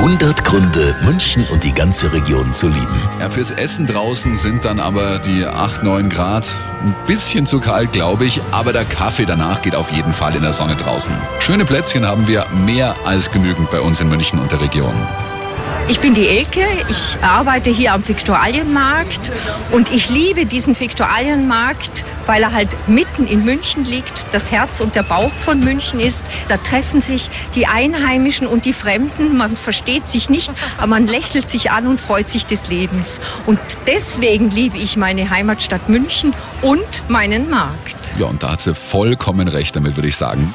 100 Gründe, München und die ganze Region zu lieben. Ja, fürs Essen draußen sind dann aber die 8, 9 Grad ein bisschen zu kalt, glaube ich. Aber der Kaffee danach geht auf jeden Fall in der Sonne draußen. Schöne Plätzchen haben wir mehr als genügend bei uns in München und der Region. Ich bin die Elke, ich arbeite hier am Viktualienmarkt und ich liebe diesen Viktualienmarkt, weil er halt mitten in München liegt, das Herz und der Bauch von München ist. Da treffen sich die Einheimischen und die Fremden, man versteht sich nicht, aber man lächelt sich an und freut sich des Lebens. Und deswegen liebe ich meine Heimatstadt München und meinen Markt. Ja, und da hat sie vollkommen recht damit, würde ich sagen.